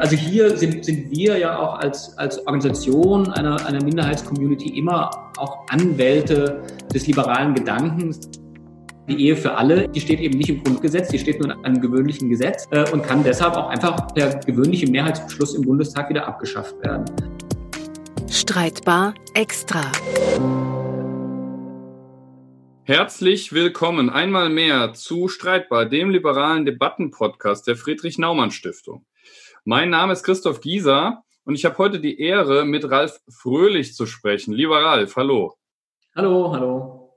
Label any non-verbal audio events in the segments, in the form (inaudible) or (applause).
Also hier sind, sind wir ja auch als, als Organisation einer, einer Minderheitscommunity immer auch Anwälte des liberalen Gedankens. Die Ehe für alle, die steht eben nicht im Grundgesetz, die steht nur in einem gewöhnlichen Gesetz äh, und kann deshalb auch einfach per gewöhnliche Mehrheitsbeschluss im Bundestag wieder abgeschafft werden. Streitbar extra. Herzlich willkommen einmal mehr zu Streitbar, dem liberalen Debattenpodcast der Friedrich Naumann Stiftung. Mein Name ist Christoph Gieser und ich habe heute die Ehre, mit Ralf Fröhlich zu sprechen. Lieber Ralf, hallo. Hallo, hallo.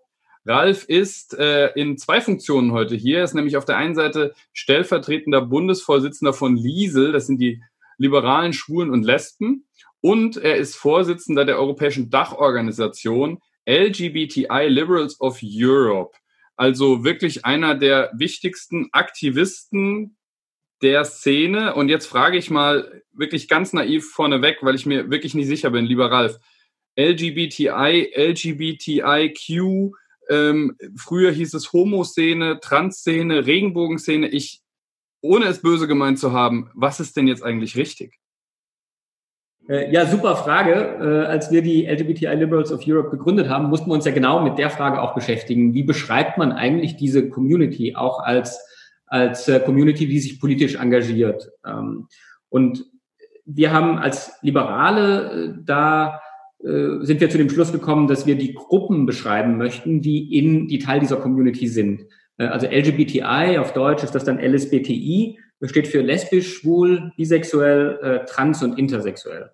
Ralf ist äh, in zwei Funktionen heute hier. Er ist nämlich auf der einen Seite stellvertretender Bundesvorsitzender von Liesel, das sind die liberalen Schwulen und Lesben, und er ist Vorsitzender der Europäischen Dachorganisation LGBTI Liberals of Europe. Also wirklich einer der wichtigsten Aktivisten der Szene. Und jetzt frage ich mal wirklich ganz naiv vorneweg, weil ich mir wirklich nicht sicher bin, lieber Ralf. LGBTI, LGBTIQ, ähm, früher hieß es Homo-Szene, Trans-Szene, Regenbogenszene. Ich, ohne es böse gemeint zu haben, was ist denn jetzt eigentlich richtig? Äh, ja, super Frage. Äh, als wir die LGBTI Liberals of Europe gegründet haben, mussten wir uns ja genau mit der Frage auch beschäftigen. Wie beschreibt man eigentlich diese Community auch als als äh, Community, die sich politisch engagiert. Ähm, und wir haben als Liberale äh, da äh, sind wir zu dem Schluss gekommen, dass wir die Gruppen beschreiben möchten, die in die Teil dieser Community sind. Also LGBTI auf Deutsch ist das dann LSBTI, steht für lesbisch, schwul, bisexuell, trans und intersexuell.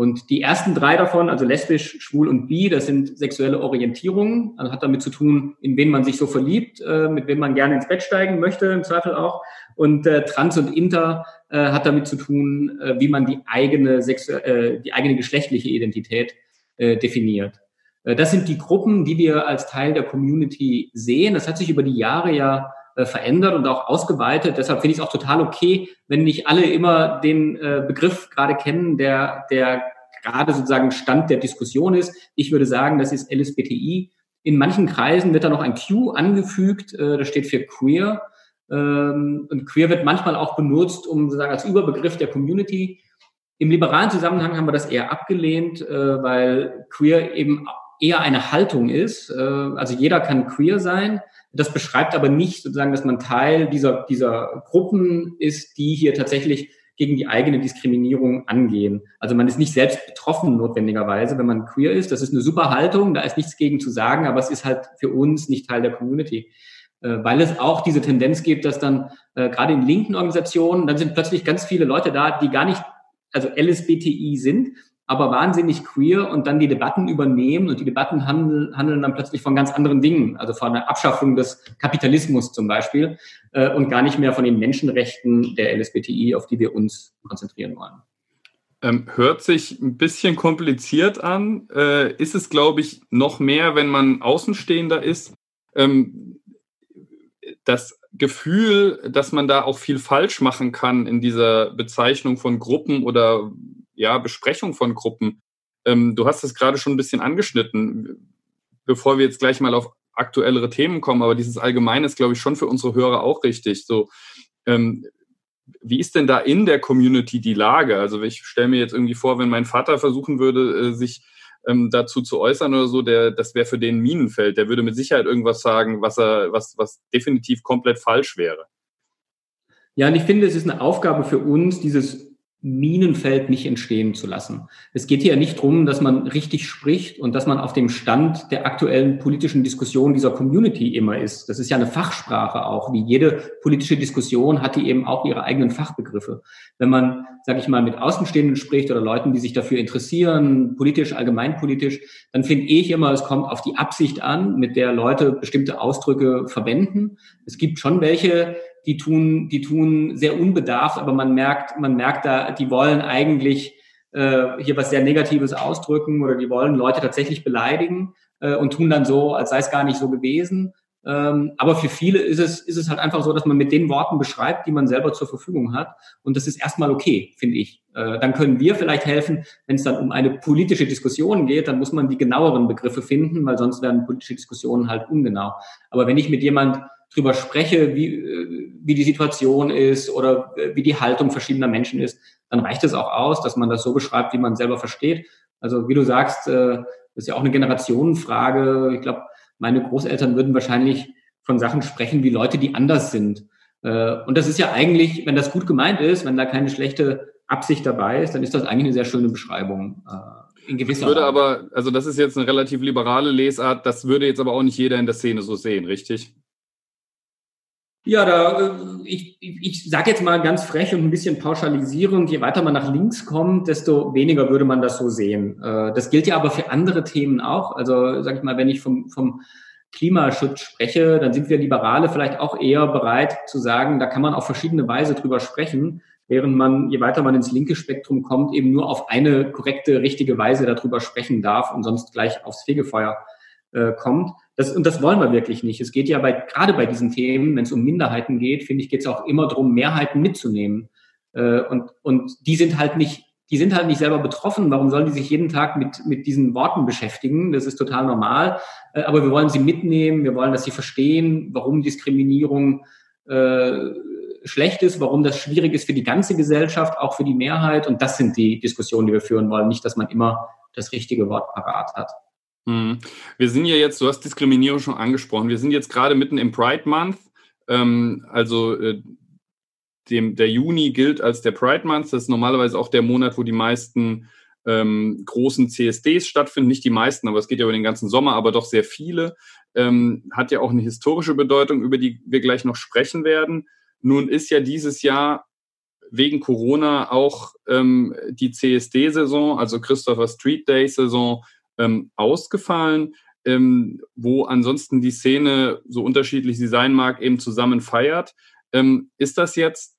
Und die ersten drei davon, also lesbisch, schwul und bi, das sind sexuelle Orientierungen, also hat damit zu tun, in wen man sich so verliebt, äh, mit wem man gerne ins Bett steigen möchte, im Zweifel auch. Und äh, trans und inter äh, hat damit zu tun, äh, wie man die eigene, äh, die eigene geschlechtliche Identität äh, definiert. Äh, das sind die Gruppen, die wir als Teil der Community sehen. Das hat sich über die Jahre ja verändert und auch ausgeweitet. Deshalb finde ich es auch total okay, wenn nicht alle immer den Begriff gerade kennen, der, der gerade sozusagen Stand der Diskussion ist. Ich würde sagen, das ist LSBTI. In manchen Kreisen wird da noch ein Q angefügt, äh, das steht für queer. Ähm, und queer wird manchmal auch benutzt, um sozusagen als Überbegriff der Community. Im liberalen Zusammenhang haben wir das eher abgelehnt, äh, weil queer eben eher eine Haltung ist. Äh, also jeder kann queer sein. Das beschreibt aber nicht sozusagen, dass man Teil dieser, dieser Gruppen ist, die hier tatsächlich gegen die eigene Diskriminierung angehen. Also man ist nicht selbst betroffen notwendigerweise, wenn man queer ist. Das ist eine super Haltung, da ist nichts gegen zu sagen, aber es ist halt für uns nicht Teil der Community. Äh, weil es auch diese Tendenz gibt, dass dann äh, gerade in linken Organisationen, dann sind plötzlich ganz viele Leute da, die gar nicht, also LSBTI sind, aber wahnsinnig queer und dann die Debatten übernehmen und die Debatten handeln, handeln dann plötzlich von ganz anderen Dingen, also von der Abschaffung des Kapitalismus zum Beispiel äh, und gar nicht mehr von den Menschenrechten der LSBTI, auf die wir uns konzentrieren wollen. Ähm, hört sich ein bisschen kompliziert an. Äh, ist es, glaube ich, noch mehr, wenn man Außenstehender ist. Ähm, das Gefühl, dass man da auch viel falsch machen kann in dieser Bezeichnung von Gruppen oder ja, Besprechung von Gruppen. Ähm, du hast es gerade schon ein bisschen angeschnitten, bevor wir jetzt gleich mal auf aktuellere Themen kommen, aber dieses Allgemeine ist, glaube ich, schon für unsere Hörer auch richtig. So, ähm, wie ist denn da in der Community die Lage? Also ich stelle mir jetzt irgendwie vor, wenn mein Vater versuchen würde, äh, sich ähm, dazu zu äußern oder so, der, das wäre für den Minenfeld. Der würde mit Sicherheit irgendwas sagen, was er, was, was definitiv komplett falsch wäre. Ja, und ich finde, es ist eine Aufgabe für uns, dieses Minenfeld nicht entstehen zu lassen. Es geht hier nicht darum, dass man richtig spricht und dass man auf dem Stand der aktuellen politischen Diskussion dieser Community immer ist. Das ist ja eine Fachsprache auch. Wie jede politische Diskussion hat die eben auch ihre eigenen Fachbegriffe. Wenn man, sage ich mal, mit Außenstehenden spricht oder Leuten, die sich dafür interessieren, politisch, allgemeinpolitisch, dann finde ich immer, es kommt auf die Absicht an, mit der Leute bestimmte Ausdrücke verwenden. Es gibt schon welche, die tun, die tun sehr unbedarft, aber man merkt, man merkt da, die wollen eigentlich äh, hier was sehr Negatives ausdrücken oder die wollen Leute tatsächlich beleidigen äh, und tun dann so, als sei es gar nicht so gewesen. Ähm, aber für viele ist es, ist es halt einfach so, dass man mit den Worten beschreibt, die man selber zur Verfügung hat. Und das ist erstmal okay, finde ich. Äh, dann können wir vielleicht helfen, wenn es dann um eine politische Diskussion geht, dann muss man die genaueren Begriffe finden, weil sonst werden politische Diskussionen halt ungenau. Aber wenn ich mit jemand drüber spreche, wie, äh, wie die Situation ist oder äh, wie die Haltung verschiedener Menschen ist, dann reicht es auch aus, dass man das so beschreibt, wie man selber versteht. Also wie du sagst, äh, das ist ja auch eine Generationenfrage. Ich glaube, meine Großeltern würden wahrscheinlich von Sachen sprechen wie Leute, die anders sind. Und das ist ja eigentlich, wenn das gut gemeint ist, wenn da keine schlechte Absicht dabei ist, dann ist das eigentlich eine sehr schöne Beschreibung. In gewisser würde Art. aber, also das ist jetzt eine relativ liberale Lesart, das würde jetzt aber auch nicht jeder in der Szene so sehen, richtig? Ja, da, äh, ich, ich sage jetzt mal ganz frech und ein bisschen pauschalisierend, je weiter man nach links kommt, desto weniger würde man das so sehen. Äh, das gilt ja aber für andere Themen auch. Also sage ich mal, wenn ich vom, vom Klimaschutz spreche, dann sind wir Liberale vielleicht auch eher bereit zu sagen, da kann man auf verschiedene Weise drüber sprechen, während man, je weiter man ins linke Spektrum kommt, eben nur auf eine korrekte, richtige Weise darüber sprechen darf und sonst gleich aufs Fegefeuer äh, kommt. Das, und das wollen wir wirklich nicht. Es geht ja bei, gerade bei diesen Themen, wenn es um Minderheiten geht, finde ich, geht es auch immer darum, Mehrheiten mitzunehmen. Äh, und, und die sind halt nicht, die sind halt nicht selber betroffen. Warum sollen die sich jeden Tag mit, mit diesen Worten beschäftigen? Das ist total normal. Äh, aber wir wollen sie mitnehmen. Wir wollen, dass sie verstehen, warum Diskriminierung äh, schlecht ist, warum das schwierig ist für die ganze Gesellschaft, auch für die Mehrheit. Und das sind die Diskussionen, die wir führen wollen. Nicht, dass man immer das richtige Wort parat hat. Mhm. Wir sind ja jetzt, du hast Diskriminierung schon angesprochen, wir sind jetzt gerade mitten im Pride Month. Ähm, also äh, dem, der Juni gilt als der Pride Month. Das ist normalerweise auch der Monat, wo die meisten ähm, großen CSDs stattfinden. Nicht die meisten, aber es geht ja über den ganzen Sommer, aber doch sehr viele. Ähm, hat ja auch eine historische Bedeutung, über die wir gleich noch sprechen werden. Nun ist ja dieses Jahr wegen Corona auch ähm, die CSD-Saison, also Christopher Street Day-Saison, ähm, ausgefallen, ähm, wo ansonsten die Szene, so unterschiedlich sie sein mag, eben zusammen feiert. Ähm, ist das jetzt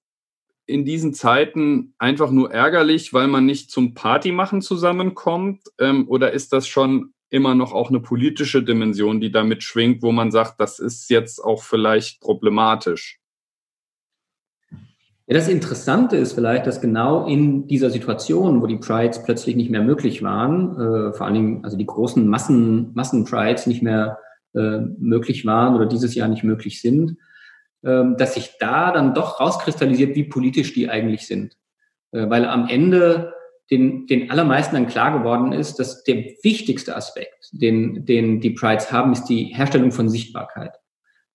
in diesen Zeiten einfach nur ärgerlich, weil man nicht zum Partymachen zusammenkommt? Ähm, oder ist das schon immer noch auch eine politische Dimension, die damit schwingt, wo man sagt, das ist jetzt auch vielleicht problematisch? Ja, das Interessante ist vielleicht, dass genau in dieser Situation, wo die Prides plötzlich nicht mehr möglich waren, äh, vor allen Dingen also die großen Massen, Massen-Prides nicht mehr äh, möglich waren oder dieses Jahr nicht möglich sind, äh, dass sich da dann doch rauskristallisiert, wie politisch die eigentlich sind. Äh, weil am Ende den, den allermeisten dann klar geworden ist, dass der wichtigste Aspekt, den, den die Prides haben, ist die Herstellung von Sichtbarkeit.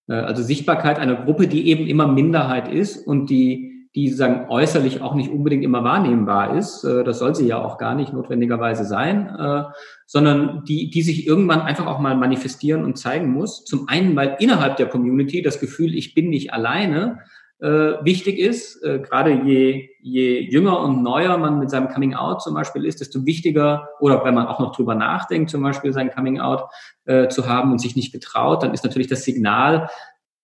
Äh, also Sichtbarkeit einer Gruppe, die eben immer Minderheit ist und die die sagen äußerlich auch nicht unbedingt immer wahrnehmbar ist. Äh, das soll sie ja auch gar nicht notwendigerweise sein, äh, sondern die, die sich irgendwann einfach auch mal manifestieren und zeigen muss. Zum einen, weil innerhalb der Community das Gefühl, ich bin nicht alleine, äh, wichtig ist. Gerade je, je jünger und neuer man mit seinem Coming Out zum Beispiel ist, desto wichtiger, oder wenn man auch noch drüber nachdenkt, zum Beispiel sein Coming Out zu haben und sich nicht getraut, dann ist natürlich das Signal,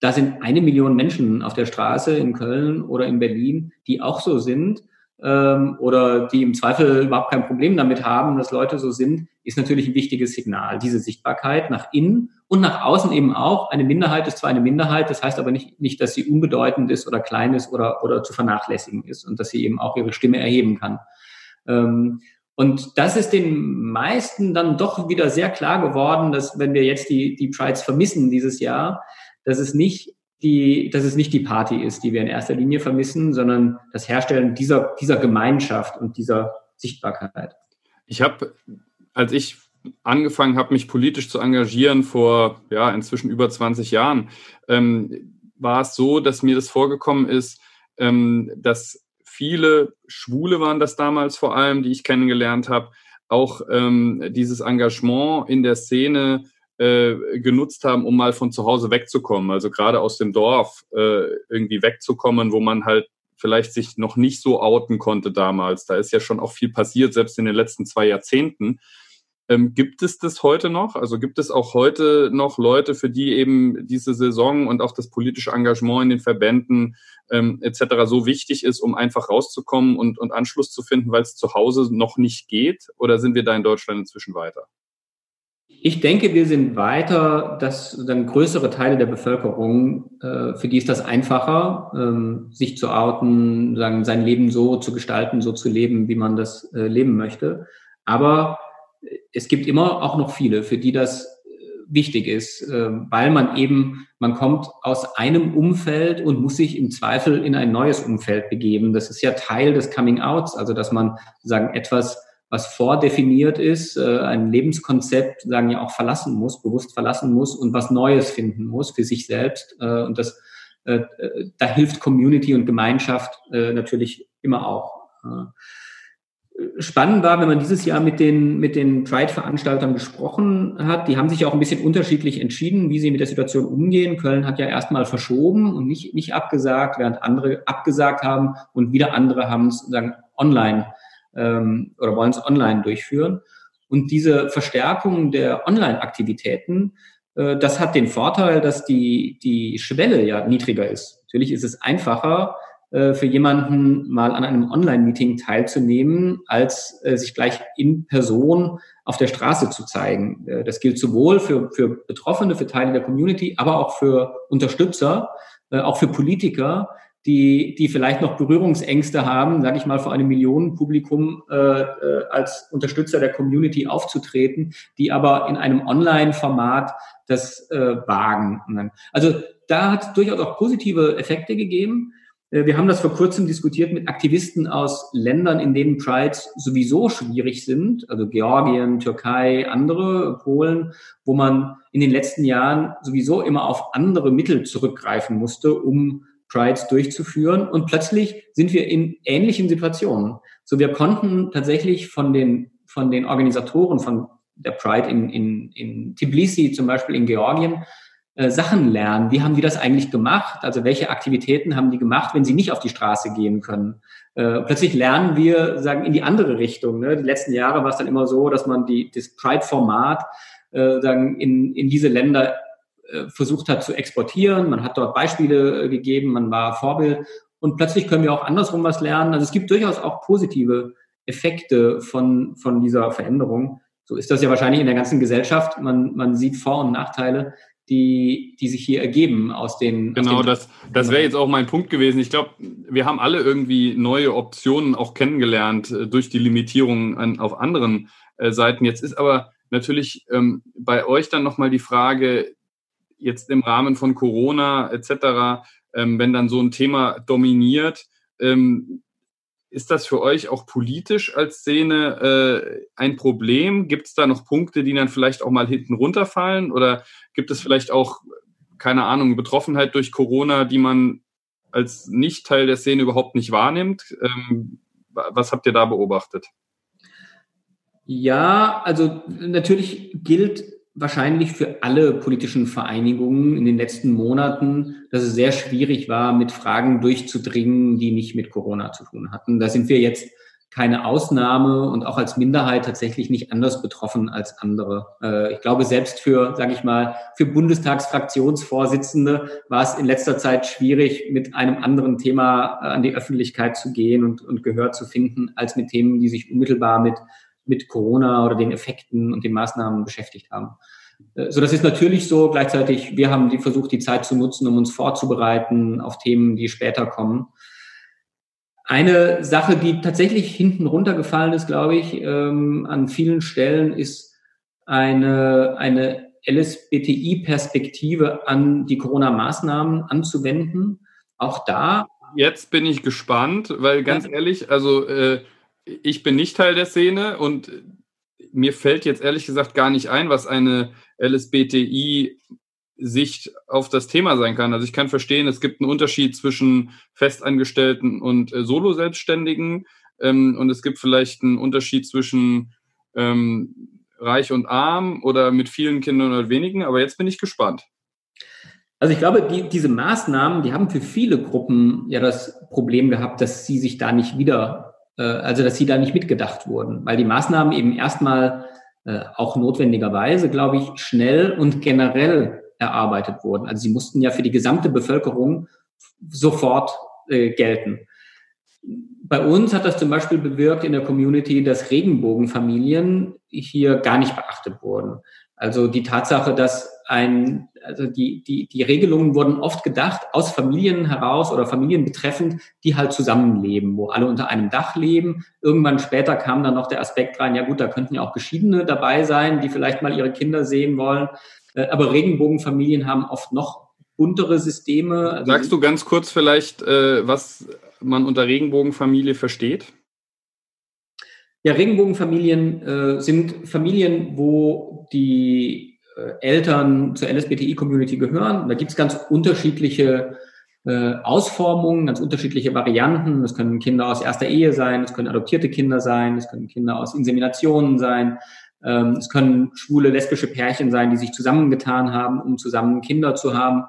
da sind eine Million Menschen auf der Straße in Köln oder in Berlin, die auch so sind ähm, oder die im Zweifel überhaupt kein Problem damit haben, dass Leute so sind, ist natürlich ein wichtiges Signal. Diese Sichtbarkeit nach innen und nach außen eben auch. Eine Minderheit ist zwar eine Minderheit, das heißt aber nicht, nicht dass sie unbedeutend ist oder klein ist oder, oder zu vernachlässigen ist und dass sie eben auch ihre Stimme erheben kann. Ähm, und das ist den meisten dann doch wieder sehr klar geworden, dass wenn wir jetzt die, die Prides vermissen dieses Jahr, dass es nicht die, dass es nicht die Party ist, die wir in erster Linie vermissen, sondern das Herstellen dieser, dieser Gemeinschaft und dieser Sichtbarkeit. Ich habe, als ich angefangen habe, mich politisch zu engagieren vor ja inzwischen über 20 Jahren, ähm, war es so, dass mir das vorgekommen ist, ähm, dass viele Schwule waren das damals vor allem, die ich kennengelernt habe, auch ähm, dieses Engagement in der Szene äh, genutzt haben, um mal von zu Hause wegzukommen. Also gerade aus dem Dorf äh, irgendwie wegzukommen, wo man halt vielleicht sich noch nicht so outen konnte damals. Da ist ja schon auch viel passiert, selbst in den letzten zwei Jahrzehnten. Ähm, gibt es das heute noch? Also gibt es auch heute noch Leute, für die eben diese Saison und auch das politische Engagement in den Verbänden ähm, etc. so wichtig ist, um einfach rauszukommen und, und Anschluss zu finden, weil es zu Hause noch nicht geht? Oder sind wir da in Deutschland inzwischen weiter? Ich denke, wir sind weiter, dass dann größere Teile der Bevölkerung, äh, für die ist das einfacher, ähm, sich zu outen, sagen, sein Leben so zu gestalten, so zu leben, wie man das äh, leben möchte. Aber es gibt immer auch noch viele, für die das äh, wichtig ist, äh, weil man eben, man kommt aus einem Umfeld und muss sich im Zweifel in ein neues Umfeld begeben. Das ist ja Teil des Coming Outs, also dass man sagen etwas, was vordefiniert ist, äh, ein Lebenskonzept, sagen ja auch verlassen muss, bewusst verlassen muss und was Neues finden muss für sich selbst. Äh, und das, äh, da hilft Community und Gemeinschaft äh, natürlich immer auch. Äh, spannend war, wenn man dieses Jahr mit den, mit den Pride-Veranstaltern gesprochen hat. Die haben sich auch ein bisschen unterschiedlich entschieden, wie sie mit der Situation umgehen. Köln hat ja erstmal verschoben und nicht, nicht abgesagt, während andere abgesagt haben und wieder andere haben es sagen, online ähm, oder wollen es online durchführen. Und diese Verstärkung der Online-Aktivitäten, äh, das hat den Vorteil, dass die, die Schwelle ja niedriger ist. Natürlich ist es einfacher, äh, für jemanden mal an einem Online-Meeting teilzunehmen, als äh, sich gleich in Person auf der Straße zu zeigen. Äh, das gilt sowohl für, für Betroffene, für Teile der Community, aber auch für Unterstützer, auch für Politiker, die, die vielleicht noch Berührungsängste haben, sage ich mal, vor einem Millionenpublikum äh, als Unterstützer der Community aufzutreten, die aber in einem Online-Format das äh, wagen. Also da hat es durchaus auch positive Effekte gegeben. Äh, wir haben das vor kurzem diskutiert mit Aktivisten aus Ländern, in denen Prides sowieso schwierig sind, also Georgien, Türkei, andere, Polen, wo man in den letzten Jahren sowieso immer auf andere Mittel zurückgreifen musste, um Prides durchzuführen. Und plötzlich sind wir in ähnlichen Situationen. So, wir konnten tatsächlich von den, von den Organisatoren von der Pride in, in, in Tbilisi, zum Beispiel in Georgien, äh, Sachen lernen. Wie haben die das eigentlich gemacht? Also welche Aktivitäten haben die gemacht, wenn sie nicht auf die Straße gehen können? Äh, plötzlich lernen wir, sagen, in die andere Richtung. Ne? Die letzten Jahre war es dann immer so, dass man die, das Pride-Format äh, sagen, in, in diese Länder versucht hat zu exportieren. Man hat dort Beispiele äh, gegeben, man war Vorbild. Und plötzlich können wir auch andersrum was lernen. Also es gibt durchaus auch positive Effekte von, von dieser Veränderung. So ist das ja wahrscheinlich in der ganzen Gesellschaft. Man, man sieht Vor- und Nachteile die, die sich hier ergeben aus den. Genau, aus den das, das wäre jetzt auch mein Punkt gewesen. Ich glaube, wir haben alle irgendwie neue Optionen auch kennengelernt äh, durch die Limitierungen an, auf anderen äh, Seiten. Jetzt ist aber natürlich ähm, bei euch dann nochmal die Frage, jetzt im Rahmen von Corona etc., ähm, wenn dann so ein Thema dominiert, ähm, ist das für euch auch politisch als Szene äh, ein Problem? Gibt es da noch Punkte, die dann vielleicht auch mal hinten runterfallen? Oder gibt es vielleicht auch, keine Ahnung, Betroffenheit durch Corona, die man als nicht Teil der Szene überhaupt nicht wahrnimmt? Ähm, was habt ihr da beobachtet? Ja, also natürlich gilt wahrscheinlich für alle politischen Vereinigungen in den letzten Monaten, dass es sehr schwierig war, mit Fragen durchzudringen, die nicht mit Corona zu tun hatten. Da sind wir jetzt keine Ausnahme und auch als Minderheit tatsächlich nicht anders betroffen als andere. Äh, ich glaube, selbst für, sage ich mal, für Bundestagsfraktionsvorsitzende war es in letzter Zeit schwierig, mit einem anderen Thema äh, an die Öffentlichkeit zu gehen und, und Gehör zu finden, als mit Themen, die sich unmittelbar mit mit Corona oder den Effekten und den Maßnahmen beschäftigt haben. Äh, so, das ist natürlich so. Gleichzeitig, wir haben die versucht, die Zeit zu nutzen, um uns vorzubereiten auf Themen, die später kommen. Eine Sache, die tatsächlich hinten runtergefallen ist, glaube ich, ähm, an vielen Stellen, ist eine, eine LSBTI-Perspektive an die Corona-Maßnahmen anzuwenden. Auch da. Jetzt bin ich gespannt, weil ganz ehrlich, also äh, ich bin nicht Teil der Szene und mir fällt jetzt ehrlich gesagt gar nicht ein, was eine LSBTI Sicht auf das Thema sein kann. Also ich kann verstehen, es gibt einen Unterschied zwischen Festangestellten und äh, Solo-Selbstständigen ähm, und es gibt vielleicht einen Unterschied zwischen ähm, reich und arm oder mit vielen Kindern oder wenigen, aber jetzt bin ich gespannt. Also ich glaube, die, diese Maßnahmen, die haben für viele Gruppen ja das Problem gehabt, dass sie sich da nicht wieder also dass sie da nicht mitgedacht wurden, weil die Maßnahmen eben erstmal äh, auch notwendigerweise, glaube ich, schnell und generell erarbeitet wurden. Also sie mussten ja für die gesamte Bevölkerung sofort äh, gelten. Bei uns hat das zum Beispiel bewirkt in der Community, dass Regenbogenfamilien hier gar nicht beachtet wurden. Also die Tatsache, dass ein, also die, die, die Regelungen wurden oft gedacht aus Familien heraus oder Familien betreffend, die halt zusammenleben, wo alle unter einem Dach leben. Irgendwann später kam dann noch der Aspekt rein, ja gut, da könnten ja auch Geschiedene dabei sein, die vielleicht mal ihre Kinder sehen wollen. Äh, aber Regenbogenfamilien haben oft noch buntere Systeme. Also Sagst du ganz kurz vielleicht, äh, was man unter Regenbogenfamilie versteht? Ja, Regenbogenfamilien äh, sind Familien, wo die Eltern zur LSBTI-Community gehören. Da gibt es ganz unterschiedliche äh, Ausformungen, ganz unterschiedliche Varianten. Das können Kinder aus erster Ehe sein, es können adoptierte Kinder sein, es können Kinder aus Inseminationen sein, ähm, es können schwule, lesbische Pärchen sein, die sich zusammengetan haben, um zusammen Kinder zu haben.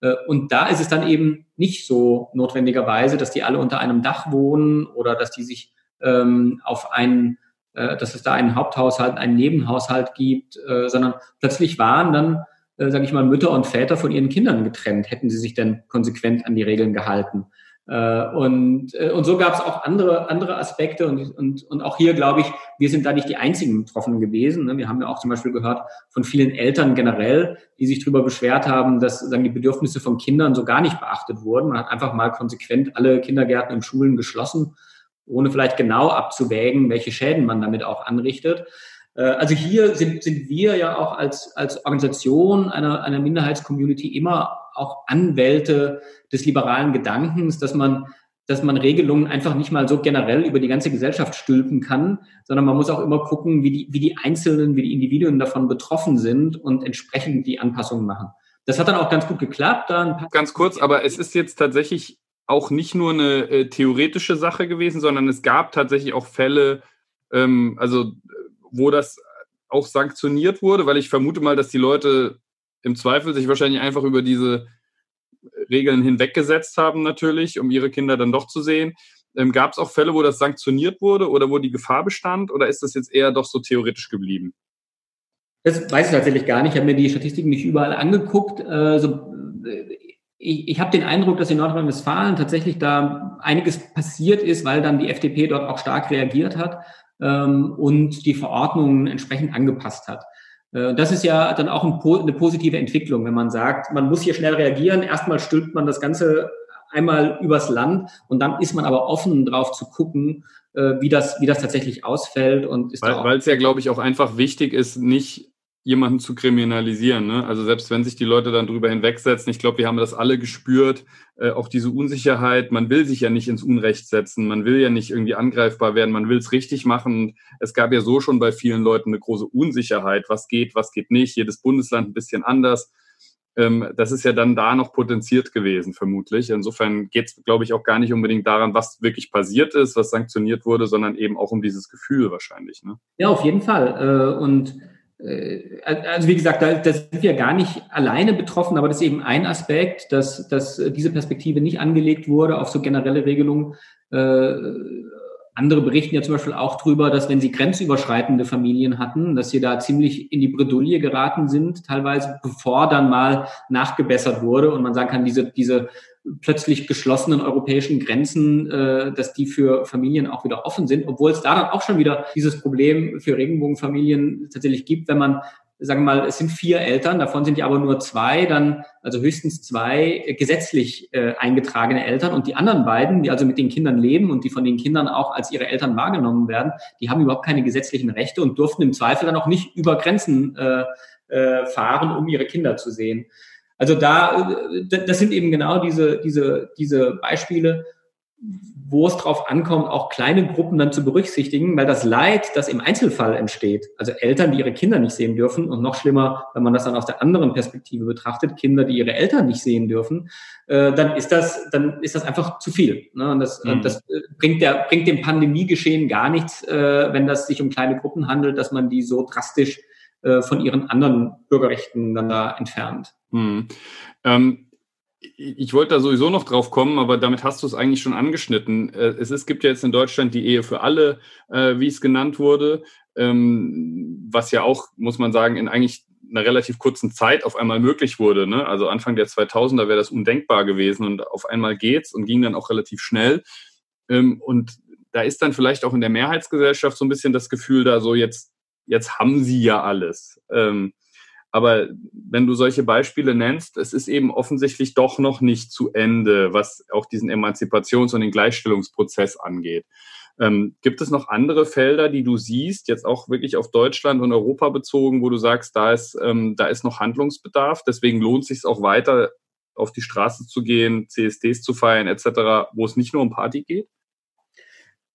Äh, und da ist es dann eben nicht so notwendigerweise, dass die alle unter einem Dach wohnen oder dass die sich ähm, auf einen, äh, dass es da einen Haupthaushalt, einen Nebenhaushalt gibt, äh, sondern plötzlich waren dann, äh, sage ich mal, Mütter und Väter von ihren Kindern getrennt, hätten sie sich denn konsequent an die Regeln gehalten. Äh, und, äh, und so gab es auch andere, andere Aspekte und, und, und auch hier glaube ich, wir sind da nicht die einzigen Betroffenen gewesen. Ne? Wir haben ja auch zum Beispiel gehört von vielen Eltern generell, die sich darüber beschwert haben, dass sagen, die Bedürfnisse von Kindern so gar nicht beachtet wurden. Man hat einfach mal konsequent alle Kindergärten und Schulen geschlossen, ohne vielleicht genau abzuwägen, welche Schäden man damit auch anrichtet. Äh, also hier sind, sind wir ja auch als, als Organisation einer, einer Minderheitscommunity immer auch Anwälte des liberalen Gedankens, dass man, dass man Regelungen einfach nicht mal so generell über die ganze Gesellschaft stülpen kann, sondern man muss auch immer gucken, wie die, wie die Einzelnen, wie die Individuen davon betroffen sind und entsprechend die Anpassungen machen. Das hat dann auch ganz gut geklappt. Dann ganz kurz, aber es ist jetzt tatsächlich auch nicht nur eine äh, theoretische Sache gewesen, sondern es gab tatsächlich auch Fälle, ähm, also wo das auch sanktioniert wurde, weil ich vermute mal, dass die Leute im Zweifel sich wahrscheinlich einfach über diese Regeln hinweggesetzt haben, natürlich, um ihre Kinder dann doch zu sehen. Ähm, Gab es auch Fälle, wo das sanktioniert wurde oder wo die Gefahr bestand oder ist das jetzt eher doch so theoretisch geblieben? Das weiß ich tatsächlich gar nicht. Ich habe mir die Statistiken nicht überall angeguckt. Also, ich, ich habe den Eindruck, dass in Nordrhein-Westfalen tatsächlich da einiges passiert ist, weil dann die FDP dort auch stark reagiert hat ähm, und die Verordnungen entsprechend angepasst hat. Äh, das ist ja dann auch eine positive Entwicklung, wenn man sagt, man muss hier schnell reagieren. Erstmal stülpt man das Ganze einmal übers Land und dann ist man aber offen drauf zu gucken, äh, wie das, wie das tatsächlich ausfällt. Und ist weil es ja, glaube ich, auch einfach wichtig ist, nicht jemanden zu kriminalisieren. Ne? Also selbst wenn sich die Leute dann drüber hinwegsetzen, ich glaube, wir haben das alle gespürt, äh, auch diese Unsicherheit, man will sich ja nicht ins Unrecht setzen, man will ja nicht irgendwie angreifbar werden, man will es richtig machen. Es gab ja so schon bei vielen Leuten eine große Unsicherheit, was geht, was geht nicht, jedes Bundesland ein bisschen anders. Ähm, das ist ja dann da noch potenziert gewesen, vermutlich. Insofern geht es, glaube ich, auch gar nicht unbedingt daran, was wirklich passiert ist, was sanktioniert wurde, sondern eben auch um dieses Gefühl wahrscheinlich. Ne? Ja, auf jeden Fall. Äh, und also wie gesagt, da, da sind wir gar nicht alleine betroffen, aber das ist eben ein Aspekt, dass, dass diese Perspektive nicht angelegt wurde auf so generelle Regelungen. Äh, andere berichten ja zum Beispiel auch drüber, dass wenn sie grenzüberschreitende Familien hatten, dass sie da ziemlich in die Bredouille geraten sind, teilweise bevor dann mal nachgebessert wurde und man sagen kann, diese, diese plötzlich geschlossenen europäischen Grenzen, äh, dass die für Familien auch wieder offen sind, obwohl es da dann auch schon wieder dieses Problem für Regenbogenfamilien tatsächlich gibt, wenn man sagen wir mal, es sind vier Eltern, davon sind ja aber nur zwei, dann also höchstens zwei gesetzlich äh, eingetragene Eltern und die anderen beiden, die also mit den Kindern leben und die von den Kindern auch als ihre Eltern wahrgenommen werden, die haben überhaupt keine gesetzlichen Rechte und durften im Zweifel dann auch nicht über Grenzen äh, äh, fahren, um ihre Kinder zu sehen. Also da, das sind eben genau diese, diese, diese Beispiele, wo es drauf ankommt, auch kleine Gruppen dann zu berücksichtigen, weil das Leid, das im Einzelfall entsteht, also Eltern, die ihre Kinder nicht sehen dürfen und noch schlimmer, wenn man das dann aus der anderen Perspektive betrachtet, Kinder, die ihre Eltern nicht sehen dürfen, äh, dann ist das, dann ist das einfach zu viel. Ne? Und das, mhm. das bringt der, bringt dem Pandemiegeschehen gar nichts, äh, wenn das sich um kleine Gruppen handelt, dass man die so drastisch äh, von ihren anderen Bürgerrechten dann da entfernt. Hm. Ähm, ich wollte da sowieso noch drauf kommen, aber damit hast du es eigentlich schon angeschnitten. Äh, es, ist, gibt ja jetzt in Deutschland die Ehe für alle, äh, wie es genannt wurde, ähm, was ja auch, muss man sagen, in eigentlich einer relativ kurzen Zeit auf einmal möglich wurde. Ne? Also Anfang der 2000er wäre das undenkbar gewesen und auf einmal geht's und ging dann auch relativ schnell. Ähm, und da ist dann vielleicht auch in der Mehrheitsgesellschaft so ein bisschen das Gefühl da so, jetzt, jetzt haben sie ja alles. Aber wenn du solche Beispiele nennst, es ist eben offensichtlich doch noch nicht zu Ende, was auch diesen Emanzipations- und den Gleichstellungsprozess angeht. Ähm, gibt es noch andere Felder, die du siehst, jetzt auch wirklich auf Deutschland und Europa bezogen, wo du sagst, da ist, ähm, da ist noch Handlungsbedarf, deswegen lohnt es sich auch weiter auf die Straße zu gehen, CSDs zu feiern etc., wo es nicht nur um Party geht?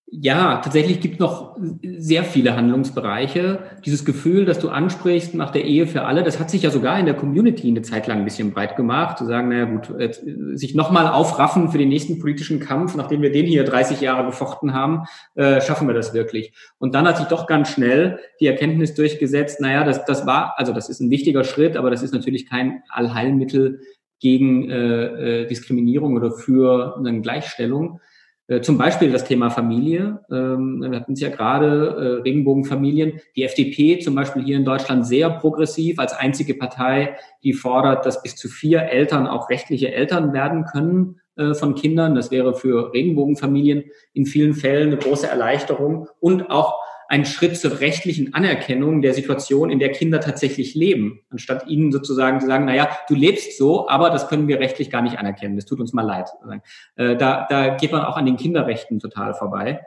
Ja, tatsächlich gibt es noch sehr viele Handlungsbereiche. Dieses Gefühl, das du ansprichst nach der Ehe für alle, das hat sich ja sogar in der Community eine Zeit lang ein bisschen breit gemacht. Zu sagen, naja gut, jetzt, sich nochmal aufraffen für den nächsten politischen Kampf, nachdem wir den hier 30 Jahre gefochten haben, äh, schaffen wir das wirklich. Und dann hat sich doch ganz schnell die Erkenntnis durchgesetzt, naja, das, das war, also das ist ein wichtiger Schritt, aber das ist natürlich kein Allheilmittel gegen äh, äh, Diskriminierung oder für eine Gleichstellung. Äh, zum Beispiel das Thema Familie. Ähm, wir hatten es ja gerade, äh, Regenbogenfamilien. Die FDP zum Beispiel hier in Deutschland sehr progressiv als einzige Partei, die fordert, dass bis zu vier Eltern auch rechtliche Eltern werden können äh, von Kindern. Das wäre für Regenbogenfamilien in vielen Fällen eine große Erleichterung und auch ein Schritt zur rechtlichen Anerkennung der Situation, in der Kinder tatsächlich leben, anstatt ihnen sozusagen zu sagen, naja, du lebst so, aber das können wir rechtlich gar nicht anerkennen. Das tut uns mal leid. Äh, da, da geht man auch an den Kinderrechten total vorbei.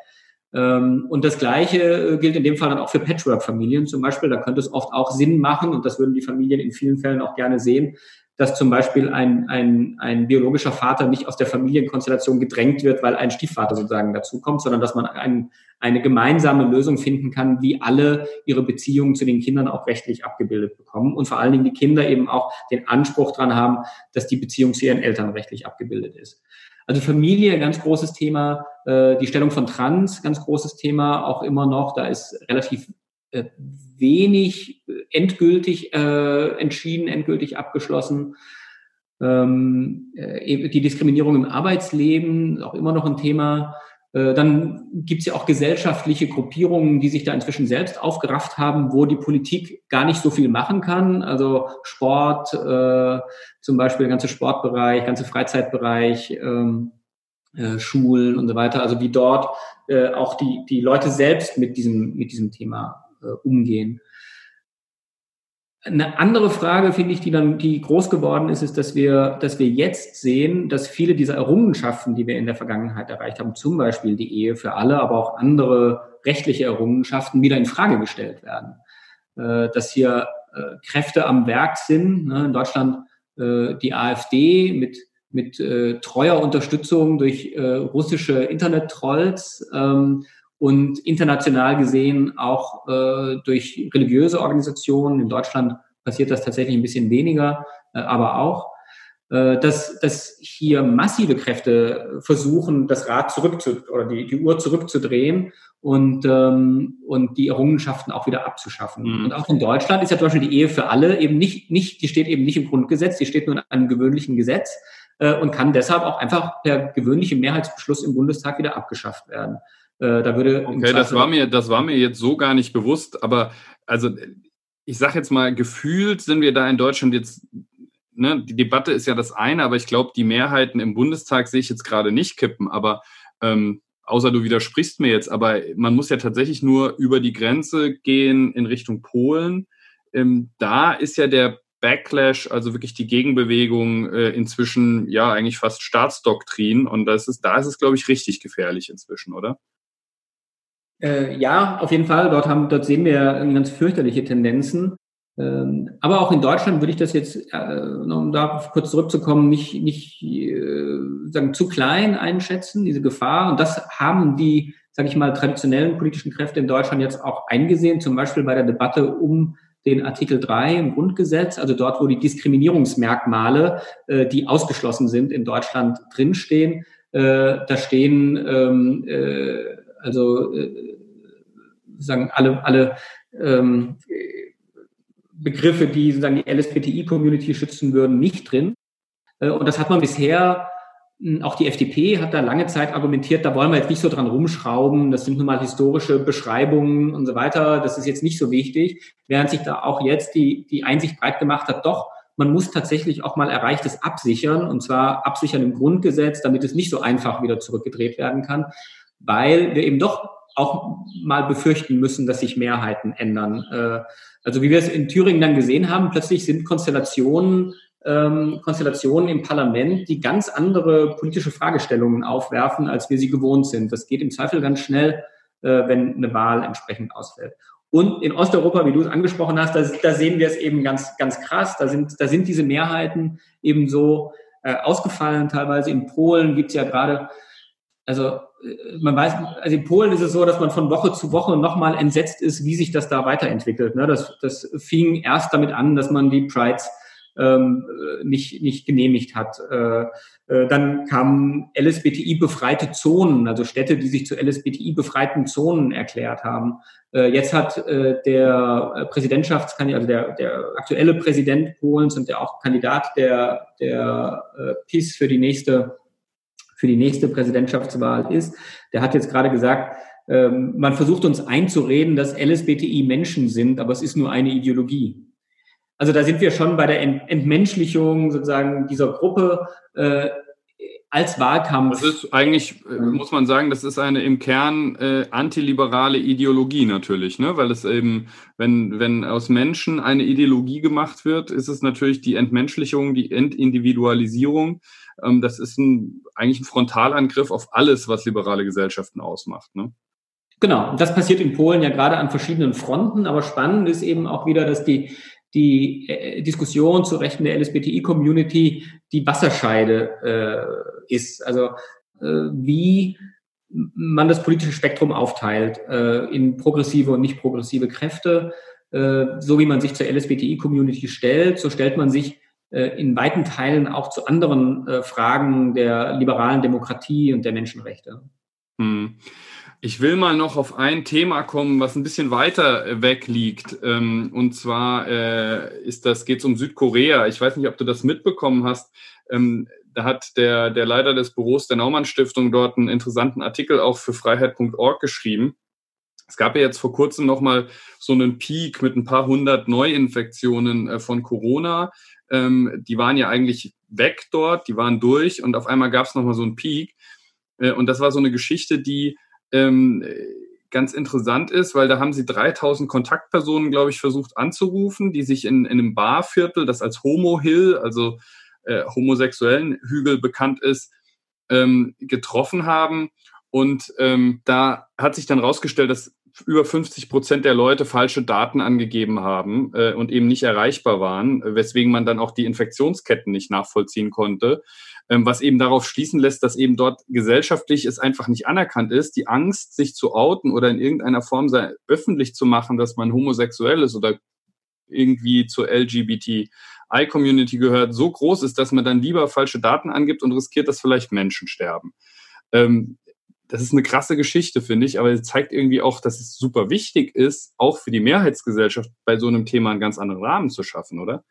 Ähm, und das Gleiche äh, gilt in dem Fall dann auch für Patchwork-Familien zum Beispiel. Da könnte es oft auch Sinn machen, und das würden die Familien in vielen Fällen auch gerne sehen, dass zum Beispiel ein, ein, ein biologischer Vater nicht aus der Familienkonstellation gedrängt wird, weil ein Stiefvater sozusagen dazukommt, sondern dass man ein, eine gemeinsame Lösung finden kann, wie alle ihre Beziehungen zu den Kindern auch rechtlich abgebildet bekommen und vor allen Dingen die Kinder eben auch den Anspruch dran haben, dass die Beziehung zu ihren Eltern rechtlich abgebildet ist. Also Familie, ganz großes Thema, äh, die Stellung von Trans, ganz großes Thema, auch immer noch, da ist relativ äh, wenig endgültig äh, entschieden, endgültig abgeschlossen. Ähm, äh, die Diskriminierung im Arbeitsleben, auch immer noch ein Thema. Äh, dann gibt es ja auch gesellschaftliche Gruppierungen, die sich da inzwischen selbst aufgerafft haben, wo die Politik gar nicht so viel machen kann. Also Sport, äh, zum Beispiel der ganze Sportbereich, ganze Freizeitbereich, ähm, äh, Schulen und so weiter. Also wie dort äh, auch die, die Leute selbst mit diesem, mit diesem Thema umgehen. Eine andere Frage, finde ich, die dann, die groß geworden ist, ist, dass wir, dass wir jetzt sehen, dass viele dieser Errungenschaften, die wir in der Vergangenheit erreicht haben, zum Beispiel die Ehe für alle, aber auch andere rechtliche Errungenschaften wieder in Frage gestellt werden. Äh, dass hier äh, Kräfte am Werk sind. Ne? In Deutschland die AfD mit, mit treuer Unterstützung durch russische Internet-Trolls, ähm, und international gesehen auch äh, durch religiöse Organisationen. In Deutschland passiert das tatsächlich ein bisschen weniger, äh, aber auch, äh, dass, dass hier massive Kräfte versuchen, das Rad zurückzu oder die, die Uhr zurückzudrehen und, ähm, und die Errungenschaften auch wieder abzuschaffen. Mhm. Und auch in Deutschland ist ja zum Beispiel die Ehe für alle eben nicht, nicht, die steht eben nicht im Grundgesetz, die steht nur in einem gewöhnlichen Gesetz äh, und kann deshalb auch einfach per gewöhnlichem Mehrheitsbeschluss im Bundestag wieder abgeschafft werden. Äh, da würde okay, das war mir, das war mir jetzt so gar nicht bewusst, aber also ich sage jetzt mal, gefühlt sind wir da in Deutschland jetzt, ne, die Debatte ist ja das eine, aber ich glaube, die Mehrheiten im Bundestag sehe ich jetzt gerade nicht kippen, aber ähm, außer du widersprichst mir jetzt, aber man muss ja tatsächlich nur über die Grenze gehen in Richtung Polen. Ähm, da ist ja der Backlash, also wirklich die Gegenbewegung äh, inzwischen ja eigentlich fast Staatsdoktrin und das ist, da ist es, glaube ich, richtig gefährlich inzwischen, oder? Äh, ja, auf jeden Fall. Dort, haben, dort sehen wir ganz fürchterliche Tendenzen. Ähm, aber auch in Deutschland würde ich das jetzt, äh, um da kurz zurückzukommen, nicht, nicht äh, sagen, zu klein einschätzen, diese Gefahr. Und das haben die, sage ich mal, traditionellen politischen Kräfte in Deutschland jetzt auch eingesehen, zum Beispiel bei der Debatte um den Artikel 3 im Grundgesetz, also dort, wo die Diskriminierungsmerkmale, äh, die ausgeschlossen sind, in Deutschland drinstehen. Äh, da stehen ähm, äh, also äh, sagen alle, alle ähm, Begriffe, die sozusagen die LSBTI-Community schützen würden, nicht drin. Äh, und das hat man bisher, hm, auch die FDP hat da lange Zeit argumentiert, da wollen wir jetzt nicht so dran rumschrauben, das sind nun mal historische Beschreibungen und so weiter, das ist jetzt nicht so wichtig, während sich da auch jetzt die, die Einsicht breit gemacht hat, doch, man muss tatsächlich auch mal Erreichtes absichern, und zwar absichern im Grundgesetz, damit es nicht so einfach wieder zurückgedreht werden kann weil wir eben doch auch mal befürchten müssen, dass sich Mehrheiten ändern. Äh, also wie wir es in Thüringen dann gesehen haben, plötzlich sind Konstellationen ähm, Konstellationen im Parlament, die ganz andere politische Fragestellungen aufwerfen, als wir sie gewohnt sind. Das geht im Zweifel ganz schnell, äh, wenn eine Wahl entsprechend ausfällt. Und in Osteuropa, wie du es angesprochen hast, da, da sehen wir es eben ganz, ganz krass. Da sind, da sind diese Mehrheiten eben so äh, ausgefallen. Teilweise in Polen gibt es ja gerade, also äh, man weiß, also in Polen ist es so, dass man von Woche zu Woche nochmal entsetzt ist, wie sich das da weiterentwickelt. Ne? Das, das fing erst damit an, dass man die Prides ähm, nicht, nicht genehmigt hat. Äh, äh, dann kamen LSBTI-befreite Zonen, also Städte, die sich zu LSBTI-befreiten Zonen erklärt haben. Äh, jetzt hat äh, der Präsidentschaftskandidat, also der, der aktuelle Präsident Polens und der auch Kandidat der, der äh, PIS für die nächste für die nächste Präsidentschaftswahl ist, der hat jetzt gerade gesagt, ähm, man versucht uns einzureden, dass LSBTI Menschen sind, aber es ist nur eine Ideologie. Also da sind wir schon bei der Entmenschlichung sozusagen dieser Gruppe äh, als Wahlkampf. Das ist eigentlich, äh, muss man sagen, das ist eine im Kern äh, antiliberale Ideologie natürlich, ne? weil es eben, wenn, wenn aus Menschen eine Ideologie gemacht wird, ist es natürlich die Entmenschlichung, die Entindividualisierung. Ähm, das ist ein, eigentlich ein Frontalangriff auf alles, was liberale Gesellschaften ausmacht. Ne? Genau, das passiert in Polen ja gerade an verschiedenen Fronten, aber spannend ist eben auch wieder, dass die die äh, Diskussion zu Rechten der LSBTI-Community die Wasserscheide äh, ist. Also äh, wie man das politische Spektrum aufteilt äh, in progressive und nicht progressive Kräfte. Äh, so wie man sich zur LSBTI-Community stellt, so stellt man sich in weiten Teilen auch zu anderen äh, Fragen der liberalen Demokratie und der Menschenrechte. Hm. Ich will mal noch auf ein Thema kommen, was ein bisschen weiter äh, weg liegt. Ähm, und zwar äh, ist das, geht es um Südkorea. Ich weiß nicht, ob du das mitbekommen hast. Ähm, da hat der, der Leiter des Büros der Naumann Stiftung dort einen interessanten Artikel auch für Freiheit.org geschrieben. Es gab ja jetzt vor kurzem nochmal so einen Peak mit ein paar hundert Neuinfektionen äh, von Corona. Ähm, die waren ja eigentlich weg dort, die waren durch und auf einmal gab es nochmal so einen Peak. und das war so eine Geschichte, die ähm, ganz interessant ist, weil da haben sie 3000 Kontaktpersonen, glaube ich, versucht anzurufen, die sich in, in einem Barviertel, das als Homo Hill, also äh, homosexuellen Hügel bekannt ist, ähm, getroffen haben. Und ähm, da hat sich dann rausgestellt, dass über 50 Prozent der Leute falsche Daten angegeben haben äh, und eben nicht erreichbar waren, weswegen man dann auch die Infektionsketten nicht nachvollziehen konnte ähm, was eben darauf schließen lässt, dass eben dort gesellschaftlich es einfach nicht anerkannt ist, die Angst, sich zu outen oder in irgendeiner Form sei, öffentlich zu machen, dass man homosexuell ist oder irgendwie zur LGBTI-Community gehört, so groß ist, dass man dann lieber falsche Daten angibt und riskiert, dass vielleicht Menschen sterben. Ähm, das ist eine krasse Geschichte, finde ich, aber es zeigt irgendwie auch, dass es super wichtig ist, auch für die Mehrheitsgesellschaft bei so einem Thema einen ganz anderen Rahmen zu schaffen, oder?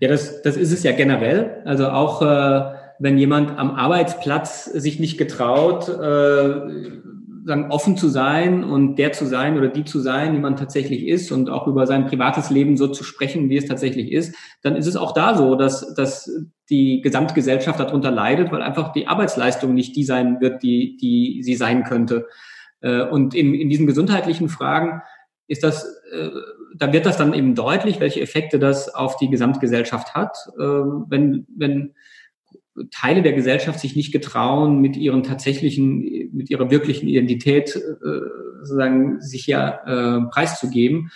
Ja, das, das ist es ja generell. Also auch äh, wenn jemand am Arbeitsplatz sich nicht getraut, äh, sagen, offen zu sein und der zu sein oder die zu sein, die man tatsächlich ist und auch über sein privates Leben so zu sprechen, wie es tatsächlich ist, dann ist es auch da so, dass, dass die Gesamtgesellschaft darunter leidet, weil einfach die Arbeitsleistung nicht die sein wird, die, die sie sein könnte. Äh, und in, in diesen gesundheitlichen Fragen ist das, äh, da wird das dann eben deutlich, welche Effekte das auf die Gesamtgesellschaft hat, äh, wenn, wenn Teile der Gesellschaft sich nicht getrauen, mit ihren tatsächlichen, mit ihrer wirklichen Identität äh, sozusagen sich ja äh, preiszugeben.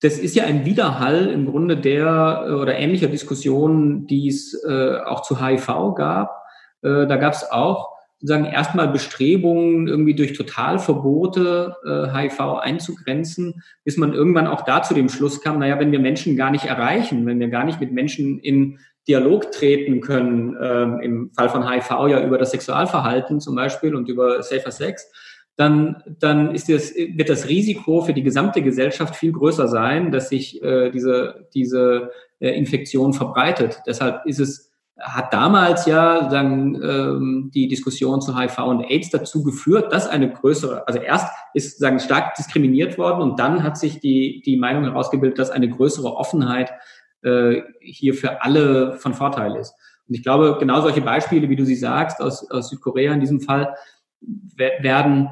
Das ist ja ein Widerhall im Grunde der äh, oder ähnlicher Diskussionen, die es äh, auch zu HIV gab. Äh, da gab es auch sagen erstmal Bestrebungen, irgendwie durch Totalverbote äh, HIV einzugrenzen, bis man irgendwann auch da zu dem Schluss kam, naja, wenn wir Menschen gar nicht erreichen, wenn wir gar nicht mit Menschen in Dialog treten können, ähm, im Fall von HIV ja über das Sexualverhalten zum Beispiel und über Safer Sex, dann, dann ist das, wird das Risiko für die gesamte Gesellschaft viel größer sein, dass sich äh, diese, diese äh, Infektion verbreitet. Deshalb ist es hat damals ja dann ähm, die Diskussion zu HIV und AIDS dazu geführt, dass eine größere, also erst ist sagen stark diskriminiert worden und dann hat sich die die Meinung herausgebildet, dass eine größere Offenheit äh, hier für alle von Vorteil ist. Und ich glaube, genau solche Beispiele, wie du sie sagst, aus, aus Südkorea in diesem Fall, werden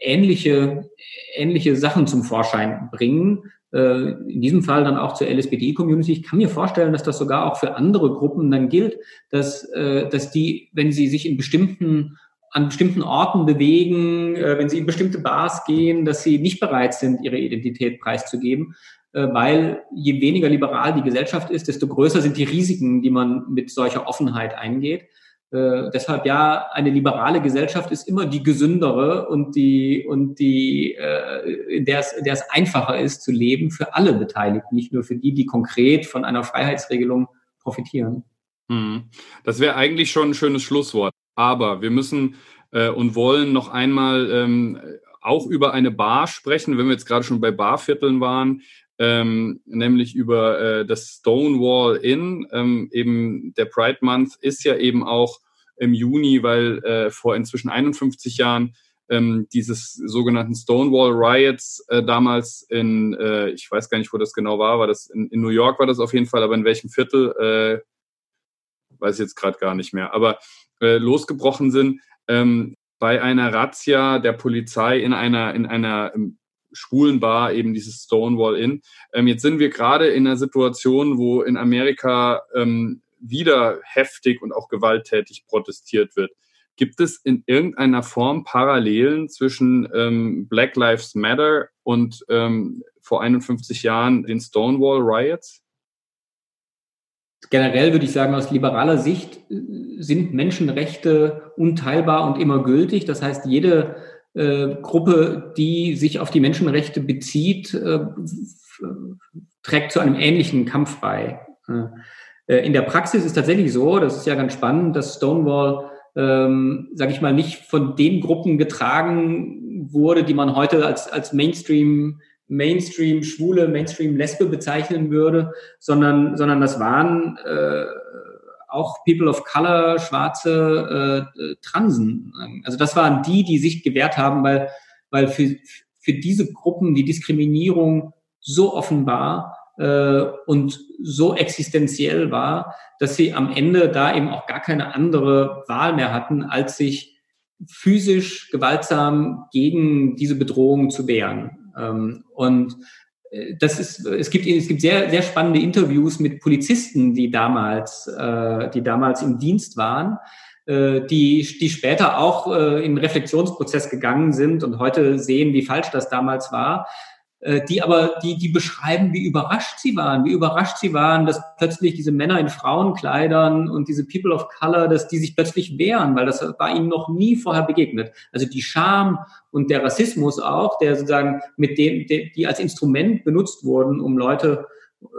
ähnliche, ähnliche Sachen zum Vorschein bringen. Äh, in diesem Fall dann auch zur LSBD-Community. Ich kann mir vorstellen, dass das sogar auch für andere Gruppen dann gilt, dass, äh, dass die, wenn sie sich in bestimmten an bestimmten Orten bewegen, äh, wenn sie in bestimmte Bars gehen, dass sie nicht bereit sind, ihre Identität preiszugeben, weil je weniger liberal die Gesellschaft ist, desto größer sind die Risiken, die man mit solcher Offenheit eingeht. Äh, deshalb ja, eine liberale Gesellschaft ist immer die gesündere und die und die, äh, in der es, einfacher ist zu leben für alle Beteiligten, nicht nur für die, die konkret von einer Freiheitsregelung profitieren. Mhm. Das wäre eigentlich schon ein schönes Schlusswort. Aber wir müssen äh, und wollen noch einmal ähm, auch über eine Bar sprechen, wenn wir jetzt gerade schon bei Barvierteln waren ähm, nämlich über äh, das Stonewall Inn. Ähm, eben der Pride Month ist ja eben auch im Juni, weil äh, vor inzwischen 51 Jahren ähm, dieses sogenannten Stonewall Riots äh, damals in, äh, ich weiß gar nicht, wo das genau war, war das in, in New York war das auf jeden Fall, aber in welchem Viertel, äh, weiß ich jetzt gerade gar nicht mehr, aber äh, losgebrochen sind. Ähm, bei einer Razzia der Polizei in einer, in einer schwulen Bar, eben dieses Stonewall Inn. Ähm, jetzt sind wir gerade in einer Situation, wo in Amerika ähm, wieder heftig und auch gewalttätig protestiert wird. Gibt es in irgendeiner Form Parallelen zwischen ähm, Black Lives Matter und ähm, vor 51 Jahren den Stonewall Riots? Generell würde ich sagen, aus liberaler Sicht äh, sind Menschenrechte unteilbar und immer gültig. Das heißt, jede äh, Gruppe, die sich auf die Menschenrechte bezieht, äh, trägt zu einem ähnlichen Kampf bei. Äh, in der Praxis ist tatsächlich so, das ist ja ganz spannend, dass Stonewall, ähm, sage ich mal, nicht von den Gruppen getragen wurde, die man heute als, als Mainstream Mainstream Schwule, Mainstream Lesbe bezeichnen würde, sondern, sondern das waren äh, auch People of Color, schwarze äh, äh, Transen. Also das waren die, die sich gewehrt haben, weil, weil für, für diese Gruppen die Diskriminierung so offenbar äh, und so existenziell war, dass sie am Ende da eben auch gar keine andere Wahl mehr hatten, als sich physisch gewaltsam gegen diese Bedrohung zu wehren. Ähm, und das ist, es gibt, es gibt sehr, sehr spannende Interviews mit Polizisten, die damals, äh, die damals im Dienst waren, äh, die, die später auch äh, in Reflexionsprozess gegangen sind und heute sehen, wie falsch das damals war. Äh, die aber, die, die beschreiben, wie überrascht sie waren, wie überrascht sie waren, dass plötzlich diese Männer in Frauenkleidern und diese People of Color, dass die sich plötzlich wehren, weil das war ihnen noch nie vorher begegnet. Also die Scham und der Rassismus auch, der sozusagen mit dem, die als Instrument benutzt wurden, um Leute,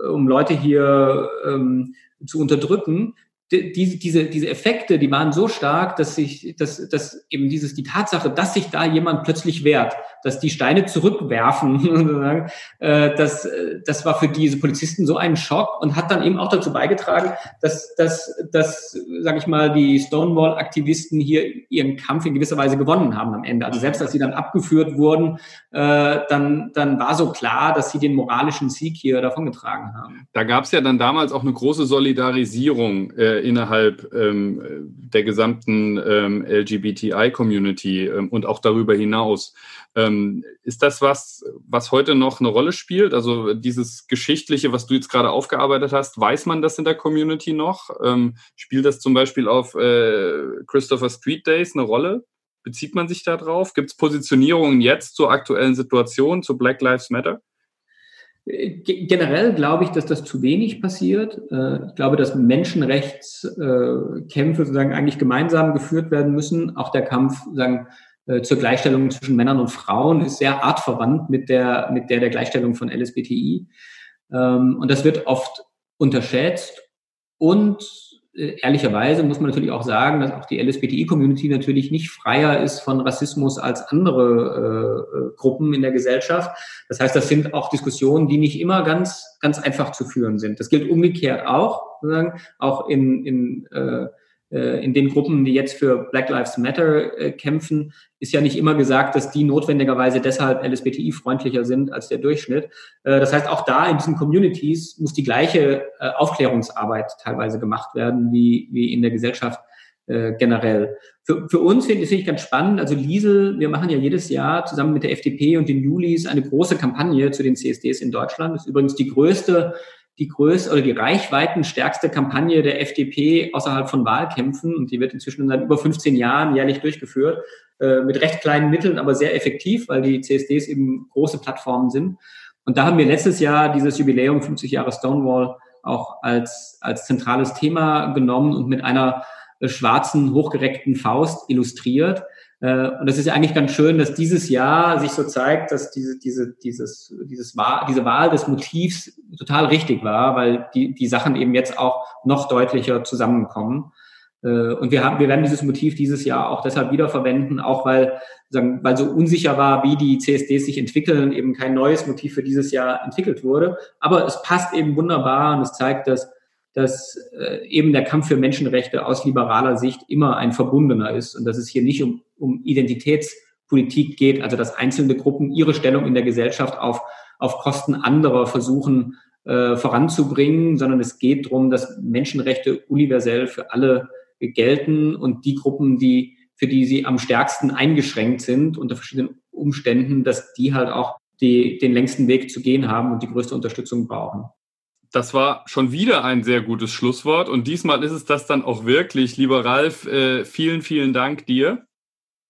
um Leute hier ähm, zu unterdrücken, diese, diese, diese Effekte, die waren so stark, dass sich, dass, dass eben dieses, die Tatsache, dass sich da jemand plötzlich wehrt, dass die Steine zurückwerfen, (laughs) äh, das, das war für diese Polizisten so ein Schock und hat dann eben auch dazu beigetragen, dass, dass, dass sage ich mal, die Stonewall-Aktivisten hier ihren Kampf in gewisser Weise gewonnen haben am Ende. Also selbst als sie dann abgeführt wurden, äh, dann, dann war so klar, dass sie den moralischen Sieg hier davongetragen haben. Da gab es ja dann damals auch eine große Solidarisierung äh, innerhalb ähm, der gesamten ähm, LGBTI-Community ähm, und auch darüber hinaus. Ähm, ist das was, was heute noch eine Rolle spielt? Also dieses Geschichtliche, was du jetzt gerade aufgearbeitet hast, weiß man das in der Community noch? Ähm, spielt das zum Beispiel auf äh, Christopher Street Days eine Rolle? Bezieht man sich da drauf? Gibt es Positionierungen jetzt zur aktuellen Situation, zu Black Lives Matter? Generell glaube ich, dass das zu wenig passiert. Äh, ich glaube, dass Menschenrechtskämpfe sozusagen eigentlich gemeinsam geführt werden müssen. Auch der Kampf sagen, äh, zur Gleichstellung zwischen Männern und Frauen ist sehr artverwandt mit der, mit der der Gleichstellung von LSBTI. Ähm, und das wird oft unterschätzt. Und äh, ehrlicherweise muss man natürlich auch sagen, dass auch die LSBTI-Community natürlich nicht freier ist von Rassismus als andere äh, äh, Gruppen in der Gesellschaft. Das heißt, das sind auch Diskussionen, die nicht immer ganz, ganz einfach zu führen sind. Das gilt umgekehrt auch, sozusagen, auch in, in äh, in den Gruppen, die jetzt für Black Lives Matter äh, kämpfen, ist ja nicht immer gesagt, dass die notwendigerweise deshalb LSBTI-freundlicher sind als der Durchschnitt. Äh, das heißt, auch da in diesen Communities muss die gleiche Aufklärungsarbeit teilweise gemacht werden wie, wie in der Gesellschaft äh, generell. Für, für uns finde ich ganz spannend. Also Liesel, wir machen ja jedes Jahr zusammen mit der FDP und den Julis eine große Kampagne zu den CSDs in Deutschland. Das ist übrigens die größte die größte oder die reichweitenstärkste Kampagne der FDP außerhalb von Wahlkämpfen und die wird inzwischen seit über 15 Jahren jährlich durchgeführt, äh, mit recht kleinen Mitteln, aber sehr effektiv, weil die CSDs eben große Plattformen sind. Und da haben wir letztes Jahr dieses Jubiläum 50 Jahre Stonewall auch als, als zentrales Thema genommen und mit einer schwarzen, hochgereckten Faust illustriert. Äh, und das ist eigentlich ganz schön, dass dieses Jahr sich so zeigt, dass diese, diese, dieses, dieses Wahl, diese Wahl des Motivs total richtig war, weil die, die Sachen eben jetzt auch noch deutlicher zusammenkommen. Äh, und wir haben, wir werden dieses Motiv dieses Jahr auch deshalb wiederverwenden, auch weil, sagen, weil so unsicher war, wie die CSDs sich entwickeln, eben kein neues Motiv für dieses Jahr entwickelt wurde. Aber es passt eben wunderbar und es zeigt, dass dass äh, eben der Kampf für Menschenrechte aus liberaler Sicht immer ein verbundener ist und dass es hier nicht um, um Identitätspolitik geht, also dass einzelne Gruppen ihre Stellung in der Gesellschaft auf, auf Kosten anderer versuchen äh, voranzubringen, sondern es geht darum, dass Menschenrechte universell für alle gelten und die Gruppen, die für die sie am stärksten eingeschränkt sind unter verschiedenen Umständen, dass die halt auch die, den längsten Weg zu gehen haben und die größte Unterstützung brauchen. Das war schon wieder ein sehr gutes Schlusswort und diesmal ist es das dann auch wirklich. Lieber Ralf, äh, vielen, vielen Dank dir.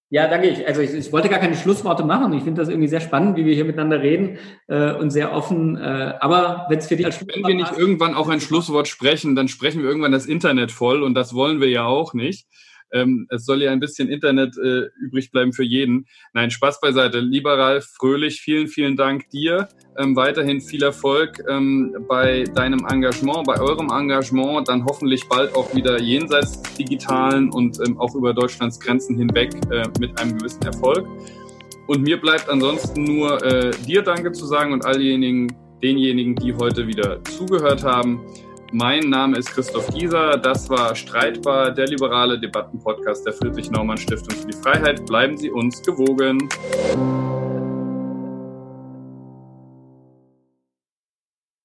Ja, danke. Ich, also ich, ich wollte gar keine Schlussworte machen. Ich finde das irgendwie sehr spannend, wie wir hier miteinander reden äh, und sehr offen. Äh, aber wenn es für dich als Wenn wir nicht irgendwann auch ein Schlusswort sprechen, dann sprechen wir irgendwann das Internet voll und das wollen wir ja auch nicht. Ähm, es soll ja ein bisschen Internet äh, übrig bleiben für jeden. Nein, Spaß beiseite. Lieber Ralf Fröhlich, vielen, vielen Dank dir. Ähm, weiterhin viel Erfolg ähm, bei deinem Engagement, bei eurem Engagement, dann hoffentlich bald auch wieder jenseits Digitalen und ähm, auch über Deutschlands Grenzen hinweg äh, mit einem gewissen Erfolg. Und mir bleibt ansonsten nur äh, dir Danke zu sagen und all denjenigen, die heute wieder zugehört haben. Mein Name ist Christoph Gieser. Das war Streitbar, der liberale Debattenpodcast der Friedrich-Naumann-Stiftung für die Freiheit. Bleiben Sie uns gewogen.